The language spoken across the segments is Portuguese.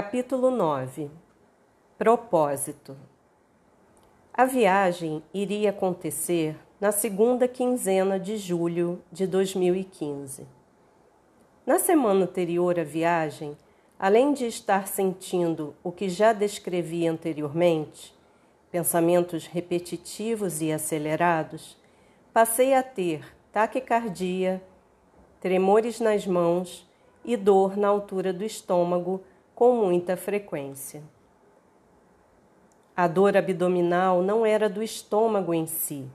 Capítulo 9 Propósito A viagem iria acontecer na segunda quinzena de julho de 2015. Na semana anterior à viagem, além de estar sentindo o que já descrevi anteriormente, pensamentos repetitivos e acelerados, passei a ter taquicardia, tremores nas mãos e dor na altura do estômago com muita frequência. A dor abdominal não era do estômago em si,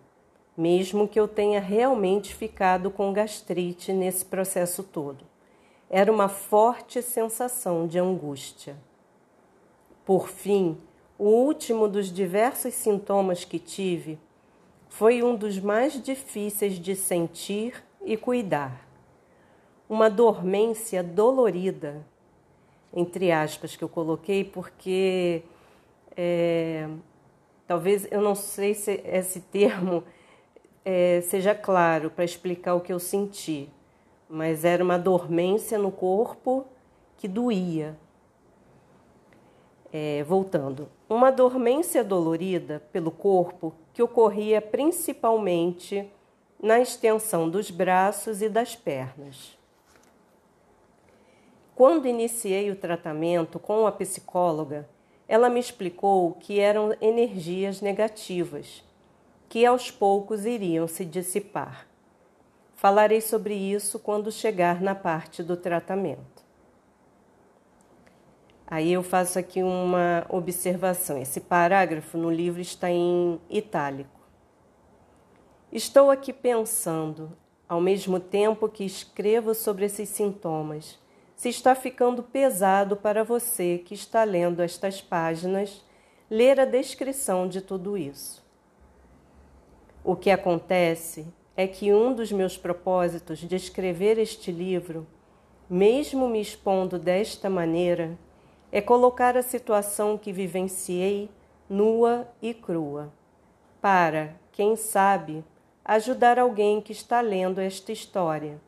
mesmo que eu tenha realmente ficado com gastrite nesse processo todo. Era uma forte sensação de angústia. Por fim, o último dos diversos sintomas que tive foi um dos mais difíceis de sentir e cuidar. Uma dormência dolorida entre aspas, que eu coloquei, porque é, talvez eu não sei se esse termo é, seja claro para explicar o que eu senti, mas era uma dormência no corpo que doía. É, voltando, uma dormência dolorida pelo corpo que ocorria principalmente na extensão dos braços e das pernas. Quando iniciei o tratamento com a psicóloga, ela me explicou que eram energias negativas, que aos poucos iriam se dissipar. Falarei sobre isso quando chegar na parte do tratamento. Aí eu faço aqui uma observação. Esse parágrafo no livro está em itálico. Estou aqui pensando, ao mesmo tempo que escrevo sobre esses sintomas, se está ficando pesado para você que está lendo estas páginas, ler a descrição de tudo isso. O que acontece é que um dos meus propósitos de escrever este livro, mesmo me expondo desta maneira, é colocar a situação que vivenciei nua e crua, para, quem sabe, ajudar alguém que está lendo esta história,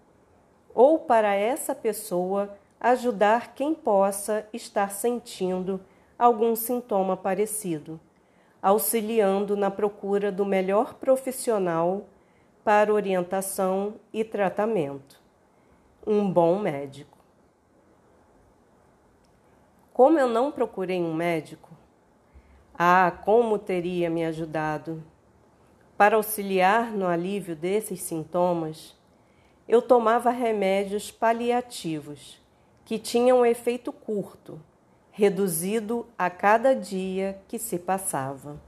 ou para essa pessoa ajudar quem possa estar sentindo algum sintoma parecido, auxiliando na procura do melhor profissional para orientação e tratamento. Um bom médico. Como eu não procurei um médico, ah, como teria me ajudado! Para auxiliar no alívio desses sintomas, eu tomava remédios paliativos que tinha um efeito curto, reduzido a cada dia que se passava.